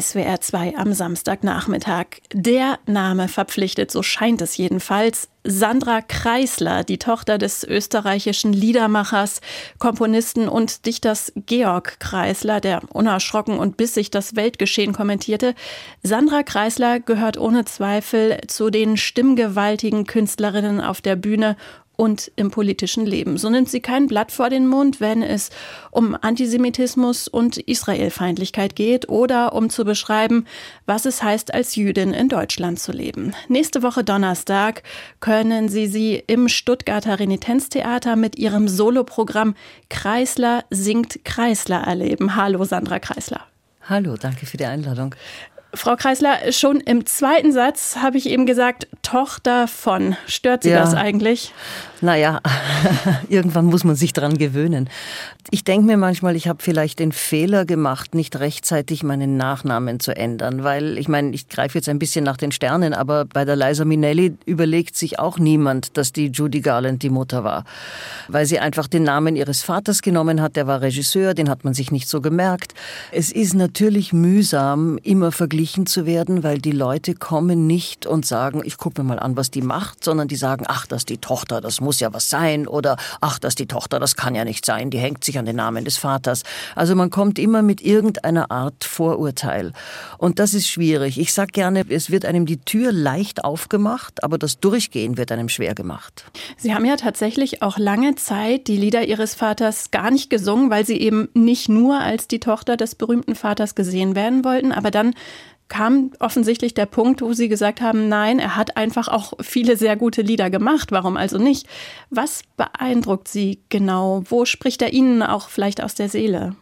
SWR 2 am Samstagnachmittag. Der Name verpflichtet, so scheint es jedenfalls. Sandra Kreisler, die Tochter des österreichischen Liedermachers, Komponisten und Dichters Georg Kreisler, der unerschrocken und bissig das Weltgeschehen kommentierte. Sandra Kreisler gehört ohne Zweifel zu den stimmgewaltigen Künstlerinnen auf der Bühne und im politischen Leben. So nimmt sie kein Blatt vor den Mund, wenn es um Antisemitismus und Israelfeindlichkeit geht oder um zu beschreiben, was es heißt, als Jüdin in Deutschland zu leben. Nächste Woche Donnerstag können Sie sie im Stuttgarter Renitenztheater mit ihrem Soloprogramm Kreisler singt Kreisler erleben. Hallo Sandra Kreisler. Hallo, danke für die Einladung. Frau Kreisler, schon im zweiten Satz habe ich eben gesagt, Tochter von. Stört Sie ja. das eigentlich? Naja, irgendwann muss man sich dran gewöhnen. Ich denke mir manchmal, ich habe vielleicht den Fehler gemacht, nicht rechtzeitig meinen Nachnamen zu ändern, weil ich meine, ich greife jetzt ein bisschen nach den Sternen, aber bei der Liza Minnelli überlegt sich auch niemand, dass die Judy Garland die Mutter war, weil sie einfach den Namen ihres Vaters genommen hat, der war Regisseur, den hat man sich nicht so gemerkt. Es ist natürlich mühsam, immer verglichen zu werden, weil die Leute kommen nicht und sagen, ich gucke mir mal an, was die macht, sondern die sagen, ach, das ist die Tochter, das muss muss ja was sein oder ach, das ist die Tochter, das kann ja nicht sein, die hängt sich an den Namen des Vaters. Also man kommt immer mit irgendeiner Art Vorurteil. Und das ist schwierig. Ich sage gerne, es wird einem die Tür leicht aufgemacht, aber das Durchgehen wird einem schwer gemacht. Sie haben ja tatsächlich auch lange Zeit die Lieder Ihres Vaters gar nicht gesungen, weil Sie eben nicht nur als die Tochter des berühmten Vaters gesehen werden wollten, aber dann kam offensichtlich der Punkt, wo Sie gesagt haben, nein, er hat einfach auch viele sehr gute Lieder gemacht. Warum also nicht? Was beeindruckt Sie genau? Wo spricht er Ihnen auch vielleicht aus der Seele?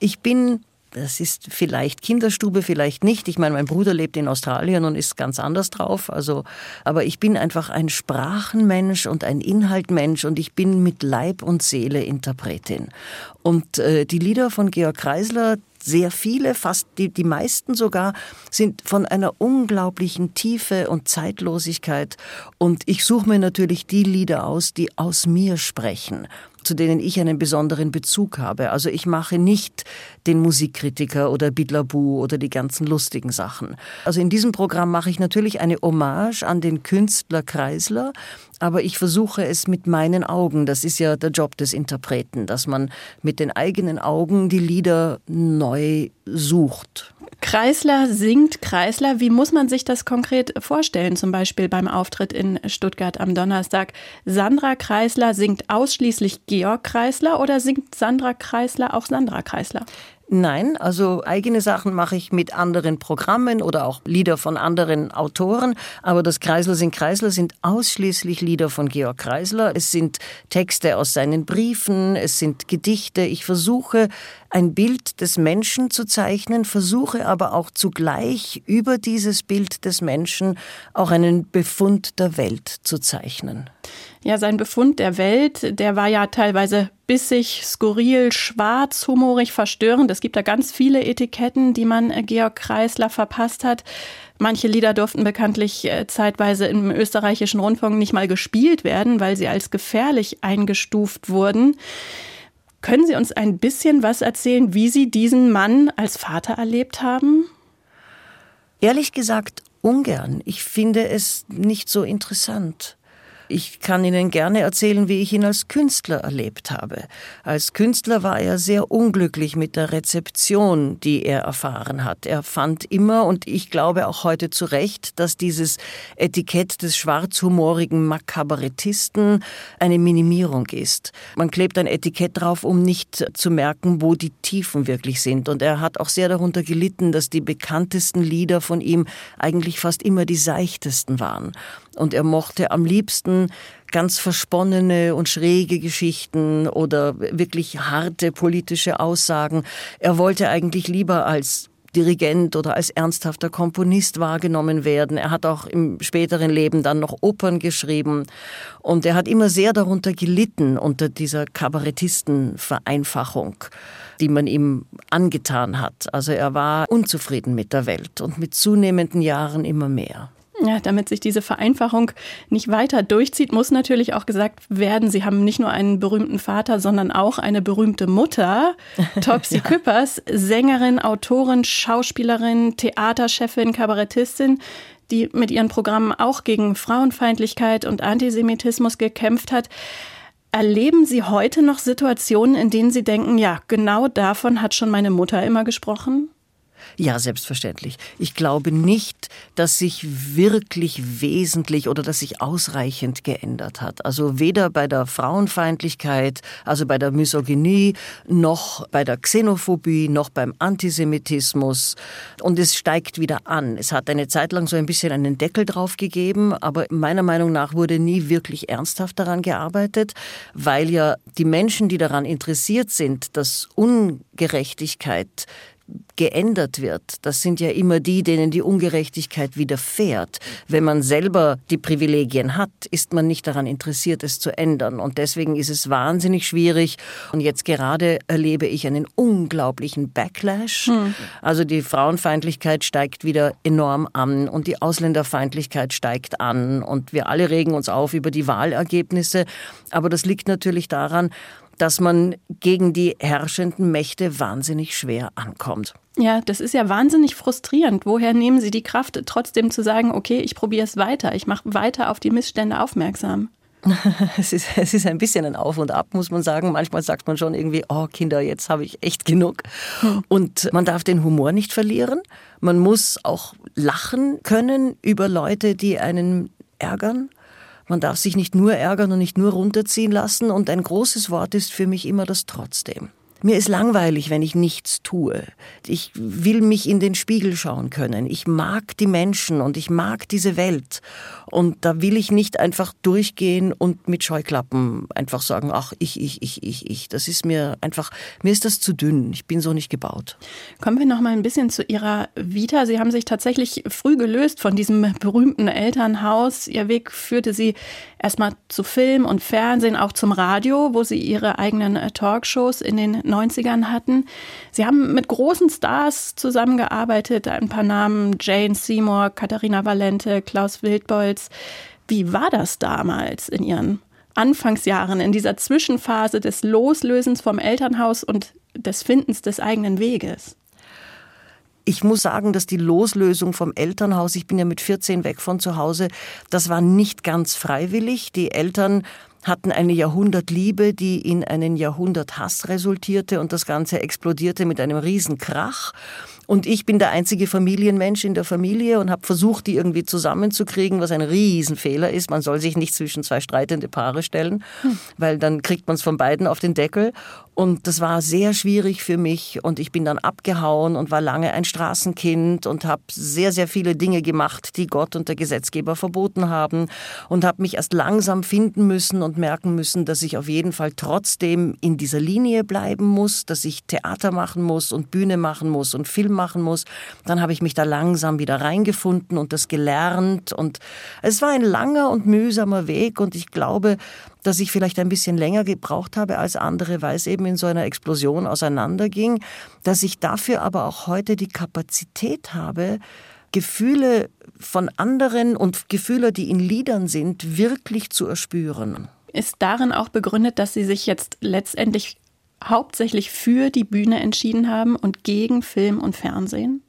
Ich bin das ist vielleicht Kinderstube, vielleicht nicht. Ich meine, mein Bruder lebt in Australien und ist ganz anders drauf. Also, aber ich bin einfach ein Sprachenmensch und ein Inhaltmensch und ich bin mit Leib und Seele Interpretin. Und äh, die Lieder von Georg Kreisler, sehr viele, fast die, die meisten sogar, sind von einer unglaublichen Tiefe und Zeitlosigkeit. Und ich suche mir natürlich die Lieder aus, die aus mir sprechen zu denen ich einen besonderen Bezug habe. Also ich mache nicht den Musikkritiker oder Bidlabu oder die ganzen lustigen Sachen. Also in diesem Programm mache ich natürlich eine Hommage an den Künstler Kreisler, aber ich versuche es mit meinen Augen. Das ist ja der Job des Interpreten, dass man mit den eigenen Augen die Lieder neu sucht. Kreisler singt Kreisler. Wie muss man sich das konkret vorstellen? Zum Beispiel beim Auftritt in Stuttgart am Donnerstag. Sandra Kreisler singt ausschließlich Georg Kreisler oder singt Sandra Kreisler auch Sandra Kreisler? Nein, also eigene Sachen mache ich mit anderen Programmen oder auch Lieder von anderen Autoren. Aber das Kreisler sind Kreisler sind ausschließlich Lieder von Georg Kreisler. Es sind Texte aus seinen Briefen, es sind Gedichte. Ich versuche ein Bild des Menschen zu zeichnen, versuche aber auch zugleich über dieses Bild des Menschen auch einen Befund der Welt zu zeichnen. Ja, sein Befund der Welt, der war ja teilweise bissig, skurril, schwarz, humorig, verstörend. Es gibt da ganz viele Etiketten, die man äh, Georg Kreisler verpasst hat. Manche Lieder durften bekanntlich äh, zeitweise im österreichischen Rundfunk nicht mal gespielt werden, weil sie als gefährlich eingestuft wurden. Können Sie uns ein bisschen was erzählen, wie Sie diesen Mann als Vater erlebt haben? Ehrlich gesagt, ungern. Ich finde es nicht so interessant. Ich kann Ihnen gerne erzählen, wie ich ihn als Künstler erlebt habe. Als Künstler war er sehr unglücklich mit der Rezeption, die er erfahren hat. Er fand immer, und ich glaube auch heute zu Recht, dass dieses Etikett des schwarzhumorigen Makabarettisten eine Minimierung ist. Man klebt ein Etikett drauf, um nicht zu merken, wo die Tiefen wirklich sind. Und er hat auch sehr darunter gelitten, dass die bekanntesten Lieder von ihm eigentlich fast immer die seichtesten waren. Und er mochte am liebsten ganz versponnene und schräge Geschichten oder wirklich harte politische Aussagen. Er wollte eigentlich lieber als Dirigent oder als ernsthafter Komponist wahrgenommen werden. Er hat auch im späteren Leben dann noch Opern geschrieben und er hat immer sehr darunter gelitten unter dieser Kabarettistenvereinfachung, die man ihm angetan hat. Also er war unzufrieden mit der Welt und mit zunehmenden Jahren immer mehr. Ja, damit sich diese Vereinfachung nicht weiter durchzieht, muss natürlich auch gesagt werden, Sie haben nicht nur einen berühmten Vater, sondern auch eine berühmte Mutter, Topsy ja. Küppers, Sängerin, Autorin, Schauspielerin, Theaterchefin, Kabarettistin, die mit ihren Programmen auch gegen Frauenfeindlichkeit und Antisemitismus gekämpft hat. Erleben Sie heute noch Situationen, in denen Sie denken, ja, genau davon hat schon meine Mutter immer gesprochen? Ja, selbstverständlich. Ich glaube nicht, dass sich wirklich wesentlich oder dass sich ausreichend geändert hat. Also weder bei der Frauenfeindlichkeit, also bei der Misogynie, noch bei der Xenophobie, noch beim Antisemitismus. Und es steigt wieder an. Es hat eine Zeit lang so ein bisschen einen Deckel drauf gegeben, aber meiner Meinung nach wurde nie wirklich ernsthaft daran gearbeitet, weil ja die Menschen, die daran interessiert sind, dass Ungerechtigkeit geändert wird, das sind ja immer die, denen die Ungerechtigkeit widerfährt. Wenn man selber die Privilegien hat, ist man nicht daran interessiert, es zu ändern. Und deswegen ist es wahnsinnig schwierig. Und jetzt gerade erlebe ich einen unglaublichen Backlash. Hm. Also die Frauenfeindlichkeit steigt wieder enorm an und die Ausländerfeindlichkeit steigt an. Und wir alle regen uns auf über die Wahlergebnisse. Aber das liegt natürlich daran, dass man gegen die herrschenden Mächte wahnsinnig schwer ankommt. Ja, das ist ja wahnsinnig frustrierend. Woher nehmen Sie die Kraft, trotzdem zu sagen, okay, ich probiere es weiter, ich mache weiter auf die Missstände aufmerksam? Es ist, es ist ein bisschen ein Auf und Ab, muss man sagen. Manchmal sagt man schon irgendwie, oh Kinder, jetzt habe ich echt genug. Hm. Und man darf den Humor nicht verlieren. Man muss auch lachen können über Leute, die einen ärgern. Man darf sich nicht nur ärgern und nicht nur runterziehen lassen. Und ein großes Wort ist für mich immer das trotzdem. Mir ist langweilig, wenn ich nichts tue. Ich will mich in den Spiegel schauen können. Ich mag die Menschen und ich mag diese Welt. Und da will ich nicht einfach durchgehen und mit Scheuklappen einfach sagen, ach, ich, ich, ich, ich, ich. Das ist mir einfach, mir ist das zu dünn. Ich bin so nicht gebaut. Kommen wir noch mal ein bisschen zu Ihrer Vita. Sie haben sich tatsächlich früh gelöst von diesem berühmten Elternhaus. Ihr Weg führte Sie erstmal zu Film und Fernsehen, auch zum Radio, wo Sie Ihre eigenen Talkshows in den 90ern hatten. Sie haben mit großen Stars zusammengearbeitet, ein paar Namen, Jane Seymour, Katharina Valente, Klaus Wildbolz. Wie war das damals in Ihren Anfangsjahren, in dieser Zwischenphase des Loslösens vom Elternhaus und des Findens des eigenen Weges? Ich muss sagen, dass die Loslösung vom Elternhaus, ich bin ja mit 14 weg von zu Hause, das war nicht ganz freiwillig. Die Eltern hatten eine Jahrhundertliebe, die in einen Jahrhunderthass resultierte und das Ganze explodierte mit einem Riesenkrach. Und ich bin der einzige Familienmensch in der Familie und habe versucht, die irgendwie zusammenzukriegen, was ein Riesenfehler ist. Man soll sich nicht zwischen zwei streitende Paare stellen, hm. weil dann kriegt man es von beiden auf den Deckel. Und das war sehr schwierig für mich und ich bin dann abgehauen und war lange ein Straßenkind und habe sehr, sehr viele Dinge gemacht, die Gott und der Gesetzgeber verboten haben und habe mich erst langsam finden müssen und merken müssen, dass ich auf jeden Fall trotzdem in dieser Linie bleiben muss, dass ich Theater machen muss und Bühne machen muss und Film machen muss. Dann habe ich mich da langsam wieder reingefunden und das gelernt. Und es war ein langer und mühsamer Weg. Und ich glaube, dass ich vielleicht ein bisschen länger gebraucht habe als andere, weil es eben in so einer Explosion auseinanderging, dass ich dafür aber auch heute die Kapazität habe, Gefühle von anderen und Gefühle, die in Liedern sind, wirklich zu erspüren. Ist darin auch begründet, dass Sie sich jetzt letztendlich hauptsächlich für die Bühne entschieden haben und gegen Film und Fernsehen?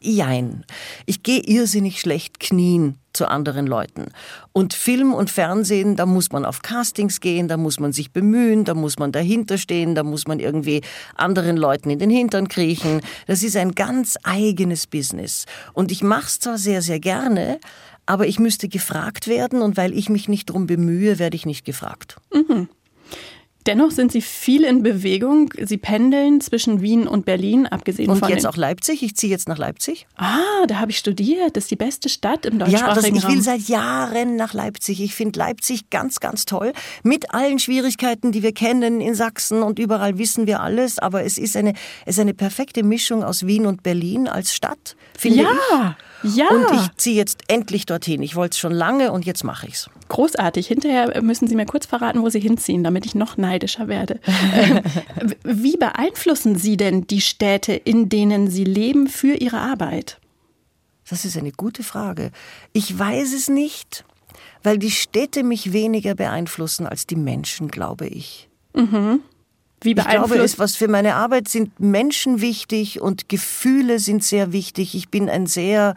Jein. Ich gehe irrsinnig schlecht knien zu anderen Leuten. Und Film und Fernsehen, da muss man auf Castings gehen, da muss man sich bemühen, da muss man dahinter stehen, da muss man irgendwie anderen Leuten in den Hintern kriechen. Das ist ein ganz eigenes Business. Und ich mache es zwar sehr, sehr gerne, aber ich müsste gefragt werden und weil ich mich nicht drum bemühe, werde ich nicht gefragt. Mhm. Dennoch sind Sie viel in Bewegung. Sie pendeln zwischen Wien und Berlin, abgesehen und von. Und jetzt auch Leipzig. Ich ziehe jetzt nach Leipzig. Ah, da habe ich studiert. Das ist die beste Stadt im deutschsprachigen ja, das, ich Raum. Will seit Jahren nach Leipzig. Ich finde Leipzig ganz, ganz toll. Mit allen Schwierigkeiten, die wir kennen in Sachsen und überall wissen wir alles. Aber es ist eine, es ist eine perfekte Mischung aus Wien und Berlin als Stadt, finde ja. ich. Ja. Und ich ziehe jetzt endlich dorthin. Ich wollte es schon lange und jetzt mache ich es. Großartig. Hinterher müssen Sie mir kurz verraten, wo Sie hinziehen, damit ich noch neidischer werde. Ähm, wie beeinflussen Sie denn die Städte, in denen Sie leben, für Ihre Arbeit? Das ist eine gute Frage. Ich weiß es nicht, weil die Städte mich weniger beeinflussen als die Menschen, glaube ich. Mhm. Wie ich glaube, es, was für meine Arbeit sind Menschen wichtig und Gefühle sind sehr wichtig. Ich bin ein sehr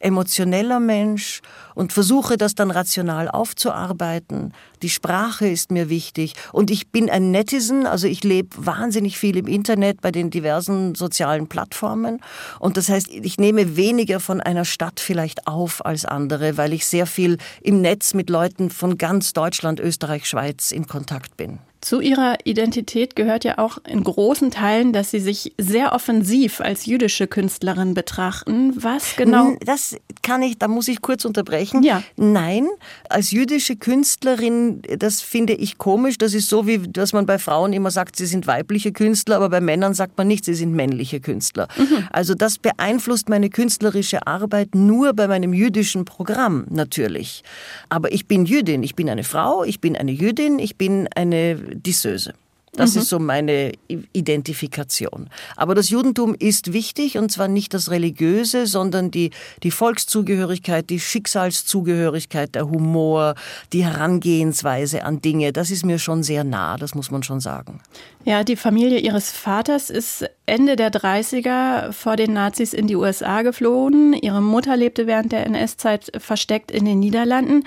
emotioneller Mensch und versuche das dann rational aufzuarbeiten. Die Sprache ist mir wichtig und ich bin ein Netizen, also ich lebe wahnsinnig viel im Internet bei den diversen sozialen Plattformen und das heißt, ich nehme weniger von einer Stadt vielleicht auf als andere, weil ich sehr viel im Netz mit Leuten von ganz Deutschland, Österreich, Schweiz in Kontakt bin. Zu ihrer Identität gehört ja auch in großen Teilen, dass sie sich sehr offensiv als jüdische Künstlerin betrachten. Was genau? Das kann ich, da muss ich kurz unterbrechen. Ja. Nein, als jüdische Künstlerin, das finde ich komisch. Das ist so, wie dass man bei Frauen immer sagt, sie sind weibliche Künstler, aber bei Männern sagt man nicht, sie sind männliche Künstler. Mhm. Also das beeinflusst meine künstlerische Arbeit nur bei meinem jüdischen Programm natürlich. Aber ich bin Jüdin, ich bin eine Frau, ich bin eine Jüdin, ich bin eine Disseuse. Das mhm. ist so meine Identifikation. Aber das Judentum ist wichtig und zwar nicht das Religiöse, sondern die, die Volkszugehörigkeit, die Schicksalszugehörigkeit, der Humor, die Herangehensweise an Dinge. Das ist mir schon sehr nah, das muss man schon sagen. Ja, die Familie ihres Vaters ist Ende der 30er vor den Nazis in die USA geflohen. Ihre Mutter lebte während der NS-Zeit versteckt in den Niederlanden.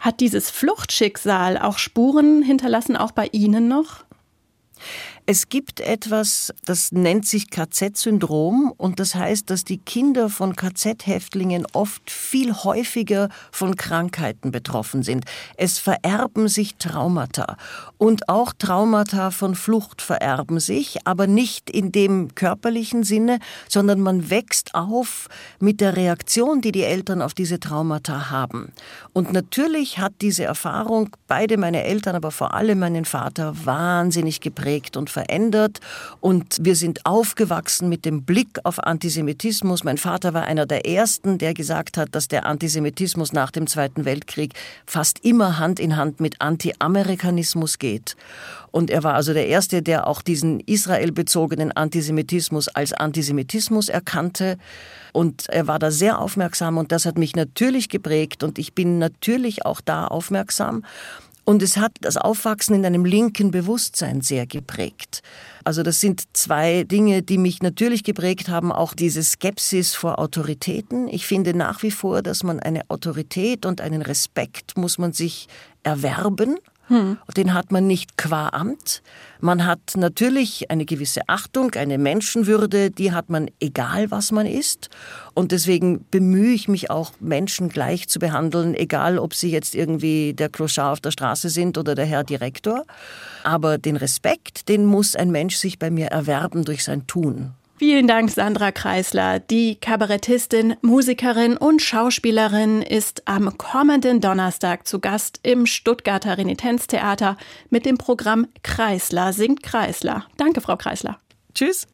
Hat dieses Fluchtschicksal auch Spuren hinterlassen, auch bei Ihnen noch? Es gibt etwas, das nennt sich KZ-Syndrom und das heißt, dass die Kinder von KZ-Häftlingen oft viel häufiger von Krankheiten betroffen sind. Es vererben sich Traumata und auch Traumata von Flucht vererben sich, aber nicht in dem körperlichen Sinne, sondern man wächst auf mit der Reaktion, die die Eltern auf diese Traumata haben. Und natürlich hat diese Erfahrung beide meine Eltern, aber vor allem meinen Vater wahnsinnig geprägt und verändert und wir sind aufgewachsen mit dem Blick auf Antisemitismus. Mein Vater war einer der ersten, der gesagt hat, dass der Antisemitismus nach dem Zweiten Weltkrieg fast immer Hand in Hand mit Anti-Amerikanismus geht. Und er war also der Erste, der auch diesen israelbezogenen Antisemitismus als Antisemitismus erkannte. Und er war da sehr aufmerksam und das hat mich natürlich geprägt und ich bin natürlich auch da aufmerksam. Und es hat das Aufwachsen in einem linken Bewusstsein sehr geprägt. Also das sind zwei Dinge, die mich natürlich geprägt haben, auch diese Skepsis vor Autoritäten. Ich finde nach wie vor, dass man eine Autorität und einen Respekt muss man sich erwerben. Hm. Den hat man nicht qua Amt. Man hat natürlich eine gewisse Achtung, eine Menschenwürde, die hat man egal, was man ist. Und deswegen bemühe ich mich auch, Menschen gleich zu behandeln, egal ob sie jetzt irgendwie der Clochard auf der Straße sind oder der Herr Direktor. Aber den Respekt, den muss ein Mensch sich bei mir erwerben durch sein Tun. Vielen Dank, Sandra Kreisler. Die Kabarettistin, Musikerin und Schauspielerin ist am kommenden Donnerstag zu Gast im Stuttgarter Renitenztheater mit dem Programm Kreisler singt Kreisler. Danke, Frau Kreisler. Tschüss.